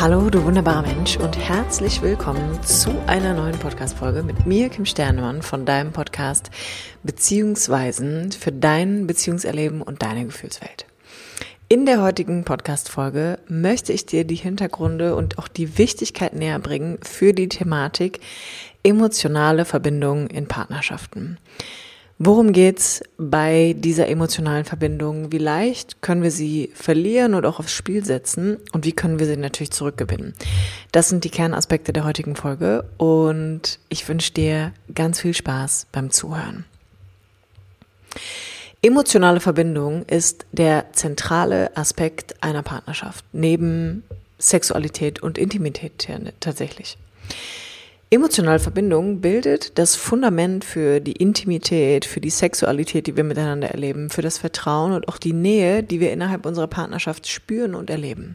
Hallo, du wunderbarer Mensch und herzlich willkommen zu einer neuen Podcast-Folge mit mir, Kim Sternemann, von deinem Podcast Beziehungsweisen für dein Beziehungserleben und deine Gefühlswelt. In der heutigen Podcast-Folge möchte ich dir die Hintergründe und auch die Wichtigkeit näher bringen für die Thematik emotionale Verbindungen in Partnerschaften. Worum geht's bei dieser emotionalen Verbindung? Wie leicht können wir sie verlieren und auch aufs Spiel setzen? Und wie können wir sie natürlich zurückgewinnen? Das sind die Kernaspekte der heutigen Folge und ich wünsche dir ganz viel Spaß beim Zuhören. Emotionale Verbindung ist der zentrale Aspekt einer Partnerschaft, neben Sexualität und Intimität tatsächlich. Emotionale Verbindung bildet das Fundament für die Intimität, für die Sexualität, die wir miteinander erleben, für das Vertrauen und auch die Nähe, die wir innerhalb unserer Partnerschaft spüren und erleben.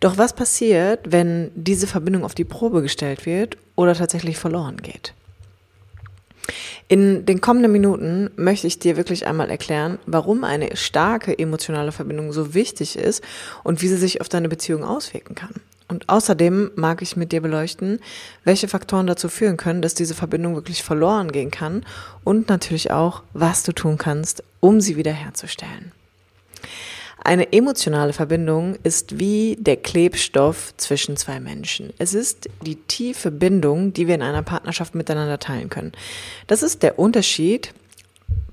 Doch was passiert, wenn diese Verbindung auf die Probe gestellt wird oder tatsächlich verloren geht? In den kommenden Minuten möchte ich dir wirklich einmal erklären, warum eine starke emotionale Verbindung so wichtig ist und wie sie sich auf deine Beziehung auswirken kann. Und außerdem mag ich mit dir beleuchten, welche Faktoren dazu führen können, dass diese Verbindung wirklich verloren gehen kann und natürlich auch, was du tun kannst, um sie wiederherzustellen. Eine emotionale Verbindung ist wie der Klebstoff zwischen zwei Menschen. Es ist die tiefe Bindung, die wir in einer Partnerschaft miteinander teilen können. Das ist der Unterschied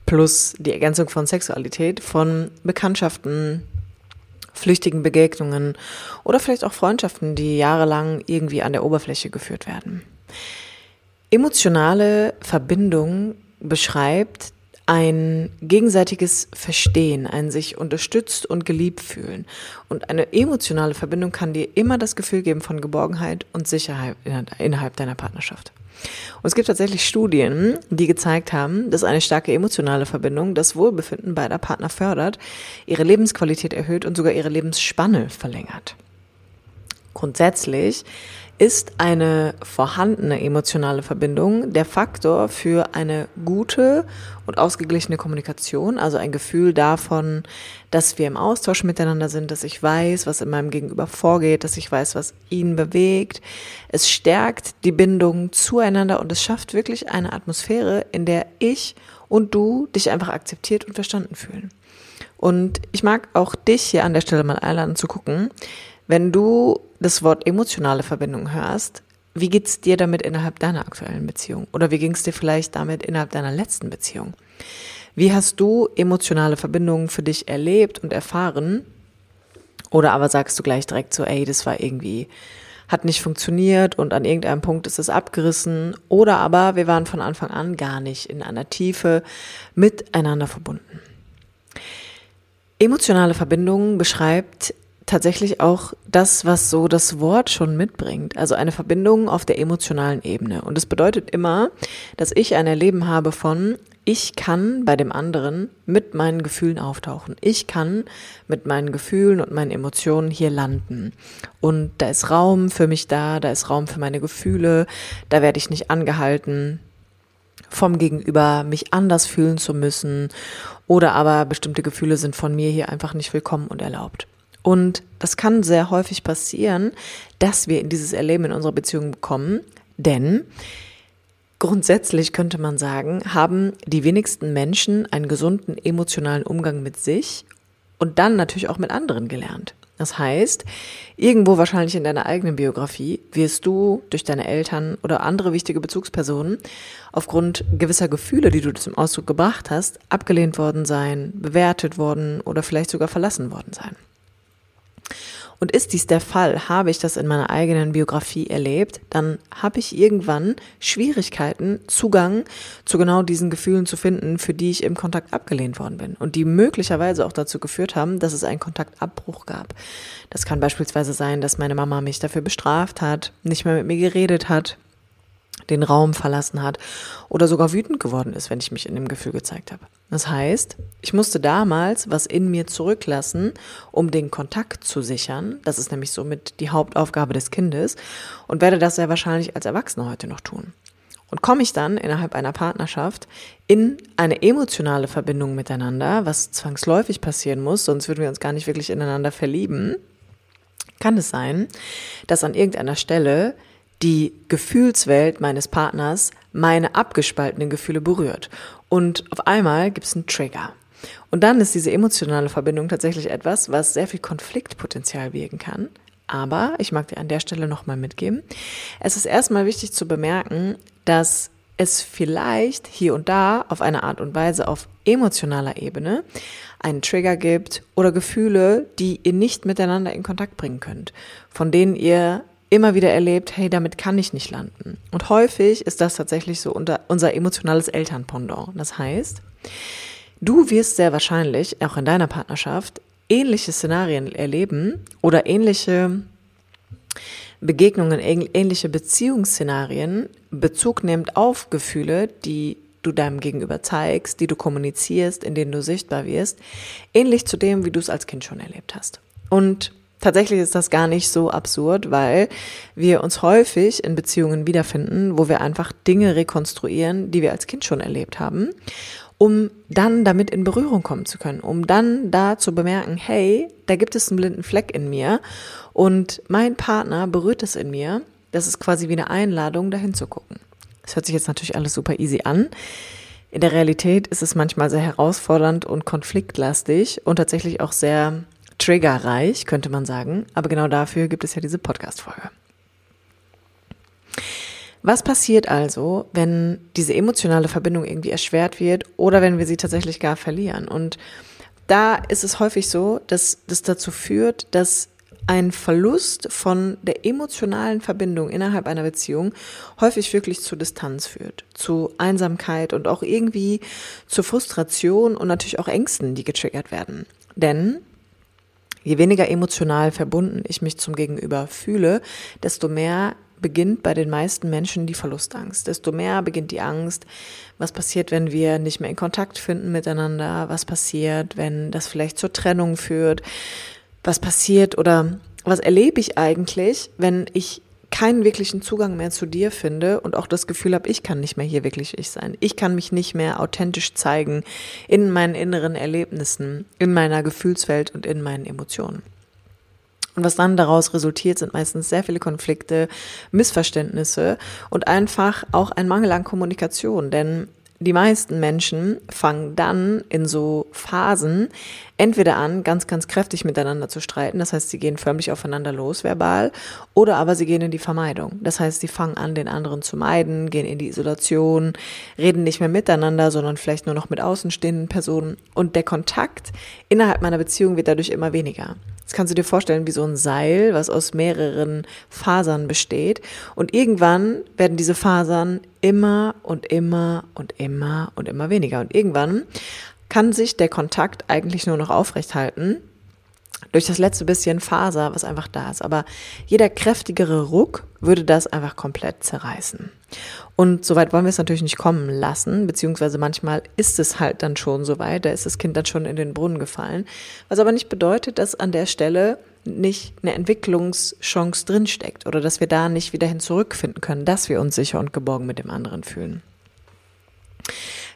plus die Ergänzung von Sexualität von Bekanntschaften, flüchtigen Begegnungen oder vielleicht auch Freundschaften, die jahrelang irgendwie an der Oberfläche geführt werden. Emotionale Verbindung beschreibt ein gegenseitiges Verstehen, ein sich unterstützt und geliebt fühlen. Und eine emotionale Verbindung kann dir immer das Gefühl geben von Geborgenheit und Sicherheit innerhalb deiner Partnerschaft. Und es gibt tatsächlich Studien, die gezeigt haben, dass eine starke emotionale Verbindung das Wohlbefinden beider Partner fördert, ihre Lebensqualität erhöht und sogar ihre Lebensspanne verlängert. Grundsätzlich ist eine vorhandene emotionale Verbindung der Faktor für eine gute und ausgeglichene Kommunikation, also ein Gefühl davon, dass wir im Austausch miteinander sind, dass ich weiß, was in meinem Gegenüber vorgeht, dass ich weiß, was ihn bewegt. Es stärkt die Bindung zueinander und es schafft wirklich eine Atmosphäre, in der ich und du dich einfach akzeptiert und verstanden fühlen. Und ich mag auch dich hier an der Stelle mal einladen zu gucken, wenn du das Wort emotionale Verbindung hörst, wie geht's dir damit innerhalb deiner aktuellen Beziehung? Oder wie ging's dir vielleicht damit innerhalb deiner letzten Beziehung? Wie hast du emotionale Verbindungen für dich erlebt und erfahren? Oder aber sagst du gleich direkt so, ey, das war irgendwie, hat nicht funktioniert und an irgendeinem Punkt ist es abgerissen. Oder aber wir waren von Anfang an gar nicht in einer Tiefe miteinander verbunden. Emotionale Verbindung beschreibt tatsächlich auch das, was so das Wort schon mitbringt. Also eine Verbindung auf der emotionalen Ebene. Und es bedeutet immer, dass ich ein Erleben habe von, ich kann bei dem anderen mit meinen Gefühlen auftauchen. Ich kann mit meinen Gefühlen und meinen Emotionen hier landen. Und da ist Raum für mich da, da ist Raum für meine Gefühle, da werde ich nicht angehalten vom Gegenüber, mich anders fühlen zu müssen. Oder aber bestimmte Gefühle sind von mir hier einfach nicht willkommen und erlaubt. Und das kann sehr häufig passieren, dass wir in dieses Erleben in unserer Beziehung bekommen, denn grundsätzlich könnte man sagen, haben die wenigsten Menschen einen gesunden emotionalen Umgang mit sich und dann natürlich auch mit anderen gelernt. Das heißt, irgendwo wahrscheinlich in deiner eigenen Biografie wirst du durch deine Eltern oder andere wichtige Bezugspersonen aufgrund gewisser Gefühle, die du zum Ausdruck gebracht hast, abgelehnt worden sein, bewertet worden oder vielleicht sogar verlassen worden sein. Und ist dies der Fall, habe ich das in meiner eigenen Biografie erlebt, dann habe ich irgendwann Schwierigkeiten, Zugang zu genau diesen Gefühlen zu finden, für die ich im Kontakt abgelehnt worden bin und die möglicherweise auch dazu geführt haben, dass es einen Kontaktabbruch gab. Das kann beispielsweise sein, dass meine Mama mich dafür bestraft hat, nicht mehr mit mir geredet hat, den Raum verlassen hat oder sogar wütend geworden ist, wenn ich mich in dem Gefühl gezeigt habe. Das heißt, ich musste damals was in mir zurücklassen, um den Kontakt zu sichern. Das ist nämlich somit die Hauptaufgabe des Kindes und werde das sehr wahrscheinlich als Erwachsener heute noch tun. Und komme ich dann innerhalb einer Partnerschaft in eine emotionale Verbindung miteinander, was zwangsläufig passieren muss, sonst würden wir uns gar nicht wirklich ineinander verlieben, kann es sein, dass an irgendeiner Stelle die Gefühlswelt meines Partners meine abgespaltenen Gefühle berührt. Und auf einmal gibt es einen Trigger. Und dann ist diese emotionale Verbindung tatsächlich etwas, was sehr viel Konfliktpotenzial wirken kann. Aber ich mag dir an der Stelle nochmal mitgeben. Es ist erstmal wichtig zu bemerken, dass es vielleicht hier und da auf eine Art und Weise auf emotionaler Ebene einen Trigger gibt oder Gefühle, die ihr nicht miteinander in Kontakt bringen könnt, von denen ihr immer wieder erlebt, hey, damit kann ich nicht landen. Und häufig ist das tatsächlich so unser emotionales Elternpendant. Das heißt, du wirst sehr wahrscheinlich auch in deiner Partnerschaft ähnliche Szenarien erleben oder ähnliche Begegnungen, ähnliche Beziehungsszenarien Bezug nimmt auf Gefühle, die du deinem Gegenüber zeigst, die du kommunizierst, in denen du sichtbar wirst, ähnlich zu dem, wie du es als Kind schon erlebt hast. Und tatsächlich ist das gar nicht so absurd, weil wir uns häufig in Beziehungen wiederfinden, wo wir einfach Dinge rekonstruieren, die wir als Kind schon erlebt haben, um dann damit in Berührung kommen zu können, um dann da zu bemerken, hey, da gibt es einen blinden Fleck in mir und mein Partner berührt es in mir. Das ist quasi wie eine Einladung, dahin zu gucken. Das hört sich jetzt natürlich alles super easy an. In der Realität ist es manchmal sehr herausfordernd und konfliktlastig und tatsächlich auch sehr triggerreich, könnte man sagen. Aber genau dafür gibt es ja diese Podcast-Folge. Was passiert also, wenn diese emotionale Verbindung irgendwie erschwert wird oder wenn wir sie tatsächlich gar verlieren? Und da ist es häufig so, dass das dazu führt, dass ein Verlust von der emotionalen Verbindung innerhalb einer Beziehung häufig wirklich zu Distanz führt, zu Einsamkeit und auch irgendwie zu Frustration und natürlich auch Ängsten, die getriggert werden. Denn je weniger emotional verbunden ich mich zum Gegenüber fühle, desto mehr beginnt bei den meisten Menschen die Verlustangst. Desto mehr beginnt die Angst, was passiert, wenn wir nicht mehr in Kontakt finden miteinander, was passiert, wenn das vielleicht zur Trennung führt, was passiert oder was erlebe ich eigentlich, wenn ich keinen wirklichen Zugang mehr zu dir finde und auch das Gefühl habe, ich kann nicht mehr hier wirklich ich sein. Ich kann mich nicht mehr authentisch zeigen in meinen inneren Erlebnissen, in meiner Gefühlswelt und in meinen Emotionen. Und was dann daraus resultiert, sind meistens sehr viele Konflikte, Missverständnisse und einfach auch ein Mangel an Kommunikation. Denn die meisten Menschen fangen dann in so Phasen entweder an, ganz, ganz kräftig miteinander zu streiten. Das heißt, sie gehen förmlich aufeinander los, verbal, oder aber sie gehen in die Vermeidung. Das heißt, sie fangen an, den anderen zu meiden, gehen in die Isolation, reden nicht mehr miteinander, sondern vielleicht nur noch mit außenstehenden Personen. Und der Kontakt innerhalb meiner Beziehung wird dadurch immer weniger. Das kannst du dir vorstellen wie so ein Seil, was aus mehreren Fasern besteht. Und irgendwann werden diese Fasern immer und immer und immer und immer weniger. Und irgendwann kann sich der Kontakt eigentlich nur noch aufrechthalten durch das letzte bisschen Faser, was einfach da ist. Aber jeder kräftigere Ruck würde das einfach komplett zerreißen. Und soweit wollen wir es natürlich nicht kommen lassen, beziehungsweise manchmal ist es halt dann schon soweit, da ist das Kind dann schon in den Brunnen gefallen. Was aber nicht bedeutet, dass an der Stelle nicht eine Entwicklungschance drinsteckt oder dass wir da nicht wieder hin zurückfinden können, dass wir uns sicher und geborgen mit dem anderen fühlen.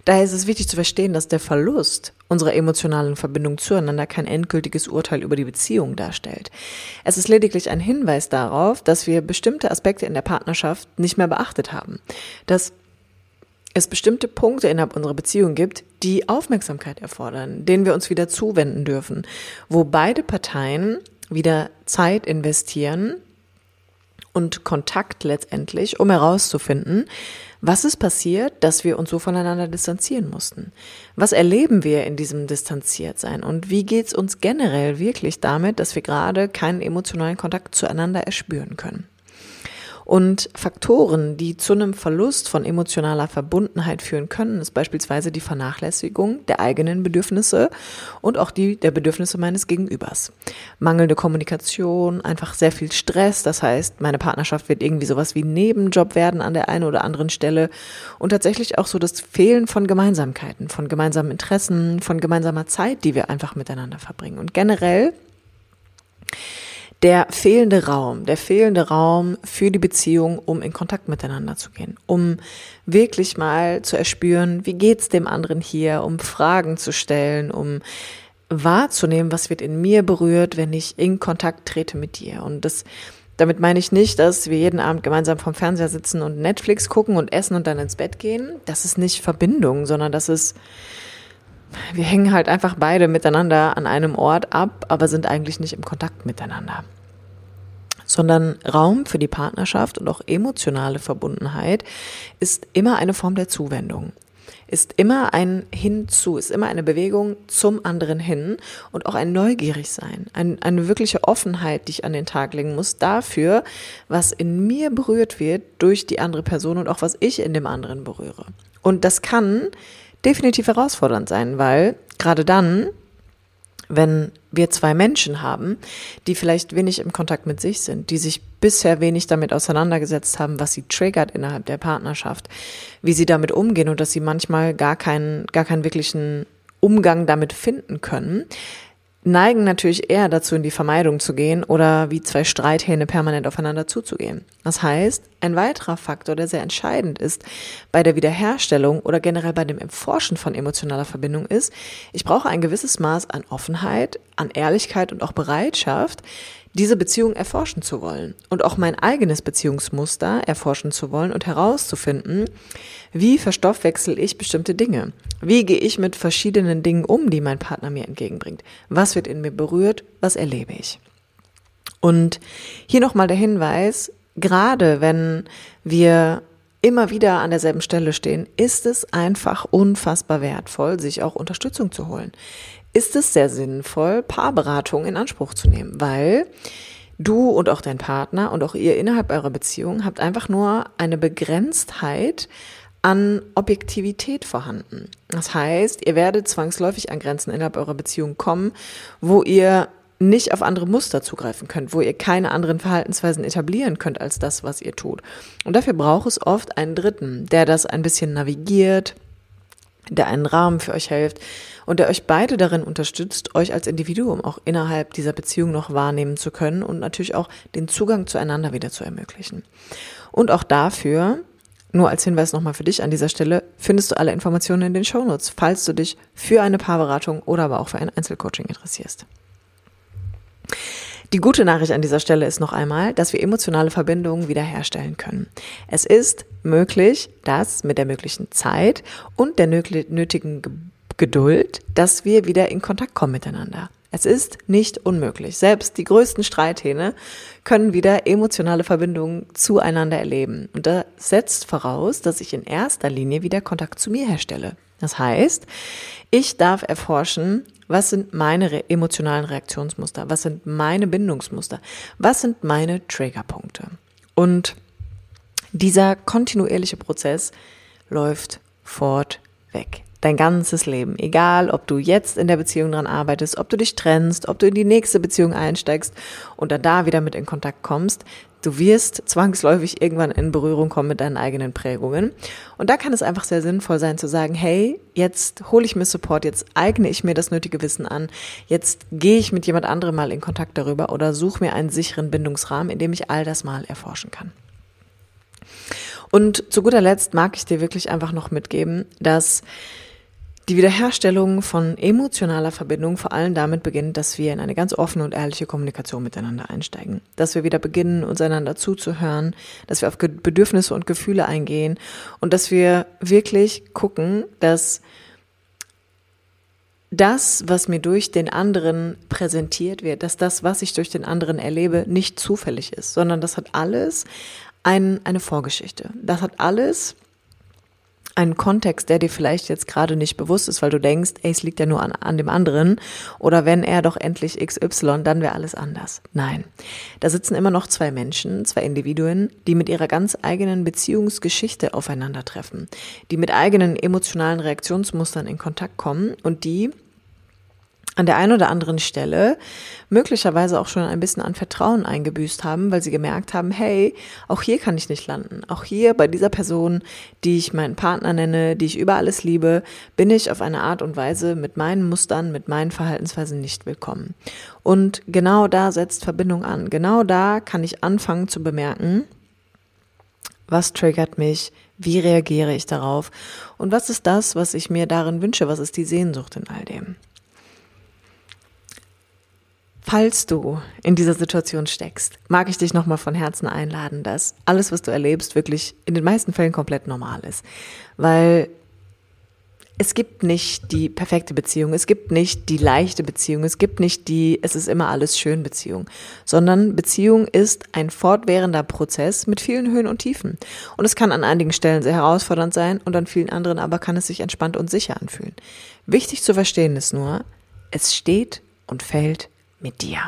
Daher ist es wichtig zu verstehen, dass der Verlust unserer emotionalen Verbindung zueinander kein endgültiges Urteil über die Beziehung darstellt. Es ist lediglich ein Hinweis darauf, dass wir bestimmte Aspekte in der Partnerschaft nicht mehr beachtet haben. Dass es bestimmte Punkte innerhalb unserer Beziehung gibt, die Aufmerksamkeit erfordern, denen wir uns wieder zuwenden dürfen, wo beide Parteien wieder Zeit investieren und Kontakt letztendlich, um herauszufinden, was ist passiert, dass wir uns so voneinander distanzieren mussten? Was erleben wir in diesem Distanziertsein? Und wie geht's uns generell wirklich damit, dass wir gerade keinen emotionalen Kontakt zueinander erspüren können? Und Faktoren, die zu einem Verlust von emotionaler Verbundenheit führen können, ist beispielsweise die Vernachlässigung der eigenen Bedürfnisse und auch die der Bedürfnisse meines Gegenübers. Mangelnde Kommunikation, einfach sehr viel Stress, das heißt, meine Partnerschaft wird irgendwie sowas wie Nebenjob werden an der einen oder anderen Stelle und tatsächlich auch so das Fehlen von Gemeinsamkeiten, von gemeinsamen Interessen, von gemeinsamer Zeit, die wir einfach miteinander verbringen. Und generell der fehlende Raum, der fehlende Raum für die Beziehung, um in Kontakt miteinander zu gehen, um wirklich mal zu erspüren, wie geht's dem anderen hier, um Fragen zu stellen, um wahrzunehmen, was wird in mir berührt, wenn ich in Kontakt trete mit dir. Und das, damit meine ich nicht, dass wir jeden Abend gemeinsam vom Fernseher sitzen und Netflix gucken und essen und dann ins Bett gehen. Das ist nicht Verbindung, sondern das ist, wir hängen halt einfach beide miteinander an einem Ort ab, aber sind eigentlich nicht im Kontakt miteinander. Sondern Raum für die Partnerschaft und auch emotionale Verbundenheit ist immer eine Form der Zuwendung ist immer ein Hinzu, ist immer eine Bewegung zum anderen hin und auch ein Neugierigsein, ein, eine wirkliche Offenheit, die ich an den Tag legen muss dafür, was in mir berührt wird durch die andere Person und auch was ich in dem anderen berühre. Und das kann definitiv herausfordernd sein, weil gerade dann, wenn wir zwei Menschen haben, die vielleicht wenig im Kontakt mit sich sind, die sich bisher wenig damit auseinandergesetzt haben, was sie triggert innerhalb der Partnerschaft, wie sie damit umgehen und dass sie manchmal gar keinen, gar keinen wirklichen Umgang damit finden können, neigen natürlich eher dazu, in die Vermeidung zu gehen oder wie zwei Streithähne permanent aufeinander zuzugehen. Das heißt, ein weiterer Faktor, der sehr entscheidend ist bei der Wiederherstellung oder generell bei dem Erforschen von emotionaler Verbindung ist, ich brauche ein gewisses Maß an Offenheit, an Ehrlichkeit und auch Bereitschaft, diese Beziehung erforschen zu wollen und auch mein eigenes Beziehungsmuster erforschen zu wollen und herauszufinden, wie verstoffwechsel ich bestimmte Dinge? Wie gehe ich mit verschiedenen Dingen um, die mein Partner mir entgegenbringt? Was wird in mir berührt? Was erlebe ich? Und hier nochmal der Hinweis, gerade wenn wir immer wieder an derselben Stelle stehen, ist es einfach unfassbar wertvoll, sich auch Unterstützung zu holen ist es sehr sinnvoll, Paarberatung in Anspruch zu nehmen, weil du und auch dein Partner und auch ihr innerhalb eurer Beziehung habt einfach nur eine Begrenztheit an Objektivität vorhanden. Das heißt, ihr werdet zwangsläufig an Grenzen innerhalb eurer Beziehung kommen, wo ihr nicht auf andere Muster zugreifen könnt, wo ihr keine anderen Verhaltensweisen etablieren könnt als das, was ihr tut. Und dafür braucht es oft einen Dritten, der das ein bisschen navigiert, der einen Rahmen für euch hilft und der euch beide darin unterstützt, euch als Individuum auch innerhalb dieser Beziehung noch wahrnehmen zu können und natürlich auch den Zugang zueinander wieder zu ermöglichen. Und auch dafür, nur als Hinweis nochmal für dich an dieser Stelle, findest du alle Informationen in den Shownotes, falls du dich für eine Paarberatung oder aber auch für ein Einzelcoaching interessierst. Die gute Nachricht an dieser Stelle ist noch einmal, dass wir emotionale Verbindungen wiederherstellen können. Es ist möglich, dass mit der möglichen Zeit und der nötigen Geduld, dass wir wieder in Kontakt kommen miteinander. Es ist nicht unmöglich. Selbst die größten Streithähne können wieder emotionale Verbindungen zueinander erleben. Und das setzt voraus, dass ich in erster Linie wieder Kontakt zu mir herstelle. Das heißt, ich darf erforschen, was sind meine emotionalen Reaktionsmuster? Was sind meine Bindungsmuster? Was sind meine Triggerpunkte? Und dieser kontinuierliche Prozess läuft fortweg. Dein ganzes Leben. Egal, ob du jetzt in der Beziehung dran arbeitest, ob du dich trennst, ob du in die nächste Beziehung einsteigst und dann da wieder mit in Kontakt kommst. Du wirst zwangsläufig irgendwann in Berührung kommen mit deinen eigenen Prägungen. Und da kann es einfach sehr sinnvoll sein zu sagen, hey, jetzt hole ich mir Support, jetzt eigne ich mir das nötige Wissen an, jetzt gehe ich mit jemand anderem mal in Kontakt darüber oder suche mir einen sicheren Bindungsrahmen, in dem ich all das mal erforschen kann. Und zu guter Letzt mag ich dir wirklich einfach noch mitgeben, dass die Wiederherstellung von emotionaler Verbindung vor allem damit beginnt, dass wir in eine ganz offene und ehrliche Kommunikation miteinander einsteigen. Dass wir wieder beginnen, uns einander zuzuhören, dass wir auf Bedürfnisse und Gefühle eingehen und dass wir wirklich gucken, dass das, was mir durch den anderen präsentiert wird, dass das, was ich durch den anderen erlebe, nicht zufällig ist, sondern das hat alles ein, eine Vorgeschichte. Das hat alles einen Kontext, der dir vielleicht jetzt gerade nicht bewusst ist, weil du denkst, ey, es liegt ja nur an, an dem anderen oder wenn er doch endlich XY, dann wäre alles anders. Nein, da sitzen immer noch zwei Menschen, zwei Individuen, die mit ihrer ganz eigenen Beziehungsgeschichte aufeinandertreffen, die mit eigenen emotionalen Reaktionsmustern in Kontakt kommen und die an der einen oder anderen Stelle möglicherweise auch schon ein bisschen an Vertrauen eingebüßt haben, weil sie gemerkt haben, hey, auch hier kann ich nicht landen. Auch hier bei dieser Person, die ich meinen Partner nenne, die ich über alles liebe, bin ich auf eine Art und Weise mit meinen Mustern, mit meinen Verhaltensweisen nicht willkommen. Und genau da setzt Verbindung an. Genau da kann ich anfangen zu bemerken, was triggert mich, wie reagiere ich darauf und was ist das, was ich mir darin wünsche, was ist die Sehnsucht in all dem. Falls du in dieser Situation steckst, mag ich dich nochmal von Herzen einladen, dass alles, was du erlebst, wirklich in den meisten Fällen komplett normal ist. Weil es gibt nicht die perfekte Beziehung, es gibt nicht die leichte Beziehung, es gibt nicht die, es ist immer alles schön Beziehung, sondern Beziehung ist ein fortwährender Prozess mit vielen Höhen und Tiefen. Und es kann an einigen Stellen sehr herausfordernd sein und an vielen anderen aber kann es sich entspannt und sicher anfühlen. Wichtig zu verstehen ist nur, es steht und fällt mit dir.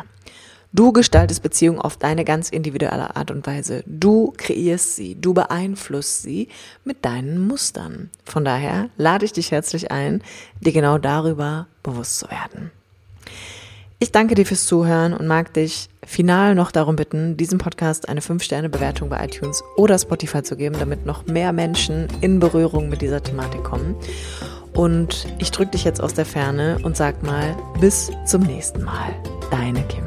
Du gestaltest Beziehungen auf deine ganz individuelle Art und Weise. Du kreierst sie, du beeinflusst sie mit deinen Mustern. Von daher lade ich dich herzlich ein, dir genau darüber bewusst zu werden. Ich danke dir fürs Zuhören und mag dich final noch darum bitten, diesem Podcast eine 5-Sterne-Bewertung bei iTunes oder Spotify zu geben, damit noch mehr Menschen in Berührung mit dieser Thematik kommen. Und ich drücke dich jetzt aus der Ferne und sag mal, bis zum nächsten Mal. Deine Kim.